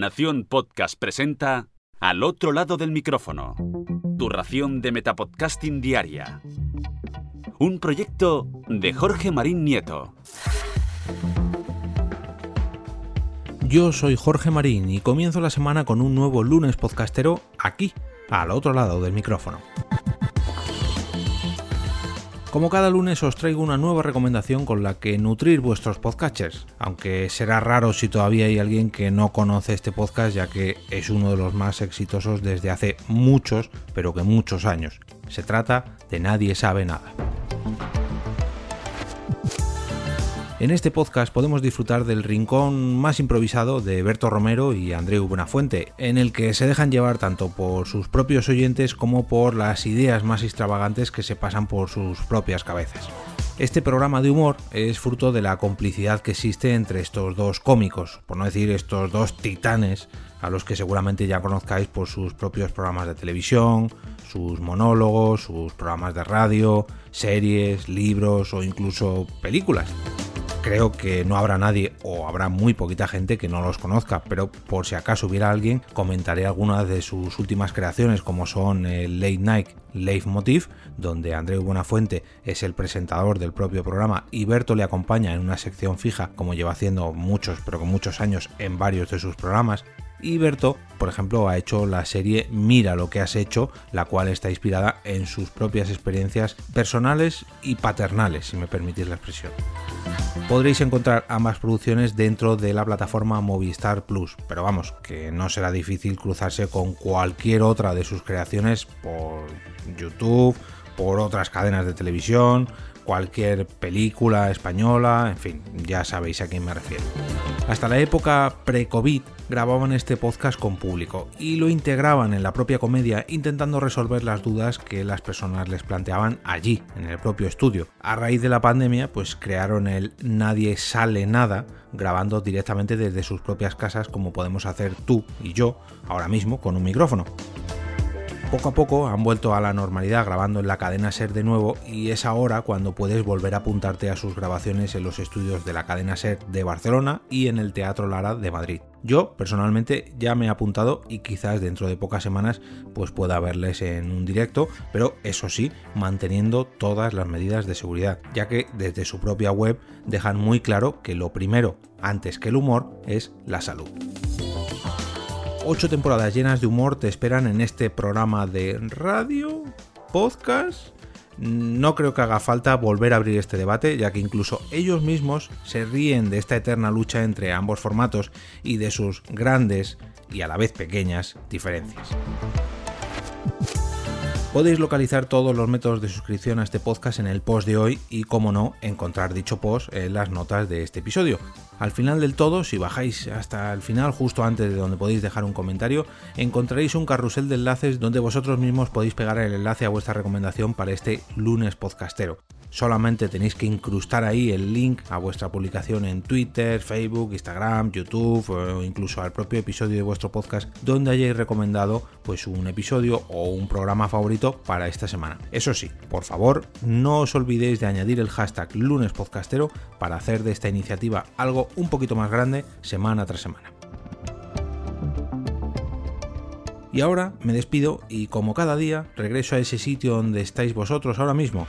Nación Podcast presenta Al otro lado del micrófono. Tu ración de Metapodcasting Diaria. Un proyecto de Jorge Marín Nieto. Yo soy Jorge Marín y comienzo la semana con un nuevo lunes podcastero aquí, al otro lado del micrófono. Como cada lunes os traigo una nueva recomendación con la que nutrir vuestros podcasters, aunque será raro si todavía hay alguien que no conoce este podcast ya que es uno de los más exitosos desde hace muchos, pero que muchos años. Se trata de Nadie sabe nada. En este podcast podemos disfrutar del rincón más improvisado de Berto Romero y Andreu Buenafuente, en el que se dejan llevar tanto por sus propios oyentes como por las ideas más extravagantes que se pasan por sus propias cabezas. Este programa de humor es fruto de la complicidad que existe entre estos dos cómicos, por no decir estos dos titanes, a los que seguramente ya conozcáis por sus propios programas de televisión, sus monólogos, sus programas de radio, series, libros o incluso películas creo que no habrá nadie o habrá muy poquita gente que no los conozca, pero por si acaso hubiera alguien, comentaré algunas de sus últimas creaciones como son el Late Night Leitmotiv, donde Andreu Buenafuente es el presentador del propio programa y Berto le acompaña en una sección fija como lleva haciendo muchos, pero con muchos años en varios de sus programas. Y Berto, por ejemplo, ha hecho la serie Mira lo que has hecho, la cual está inspirada en sus propias experiencias personales y paternales, si me permitís la expresión. Podréis encontrar ambas producciones dentro de la plataforma Movistar Plus, pero vamos, que no será difícil cruzarse con cualquier otra de sus creaciones por YouTube, por otras cadenas de televisión, cualquier película española, en fin, ya sabéis a quién me refiero. Hasta la época pre-COVID grababan este podcast con público y lo integraban en la propia comedia intentando resolver las dudas que las personas les planteaban allí, en el propio estudio. A raíz de la pandemia, pues crearon el Nadie sale nada, grabando directamente desde sus propias casas como podemos hacer tú y yo ahora mismo con un micrófono. Poco a poco han vuelto a la normalidad grabando en la cadena Ser de nuevo y es ahora cuando puedes volver a apuntarte a sus grabaciones en los estudios de la cadena Ser de Barcelona y en el Teatro Lara de Madrid. Yo personalmente ya me he apuntado y quizás dentro de pocas semanas pues pueda verles en un directo, pero eso sí, manteniendo todas las medidas de seguridad, ya que desde su propia web dejan muy claro que lo primero, antes que el humor, es la salud. Ocho temporadas llenas de humor te esperan en este programa de radio, podcast. No creo que haga falta volver a abrir este debate, ya que incluso ellos mismos se ríen de esta eterna lucha entre ambos formatos y de sus grandes y a la vez pequeñas diferencias. Podéis localizar todos los métodos de suscripción a este podcast en el post de hoy y, como no, encontrar dicho post en las notas de este episodio. Al final del todo, si bajáis hasta el final, justo antes de donde podéis dejar un comentario, encontraréis un carrusel de enlaces donde vosotros mismos podéis pegar el enlace a vuestra recomendación para este lunes podcastero solamente tenéis que incrustar ahí el link a vuestra publicación en Twitter, Facebook, Instagram, YouTube o incluso al propio episodio de vuestro podcast donde hayáis recomendado pues un episodio o un programa favorito para esta semana. Eso sí, por favor, no os olvidéis de añadir el hashtag lunespodcastero para hacer de esta iniciativa algo un poquito más grande semana tras semana. Y ahora me despido y como cada día regreso a ese sitio donde estáis vosotros ahora mismo,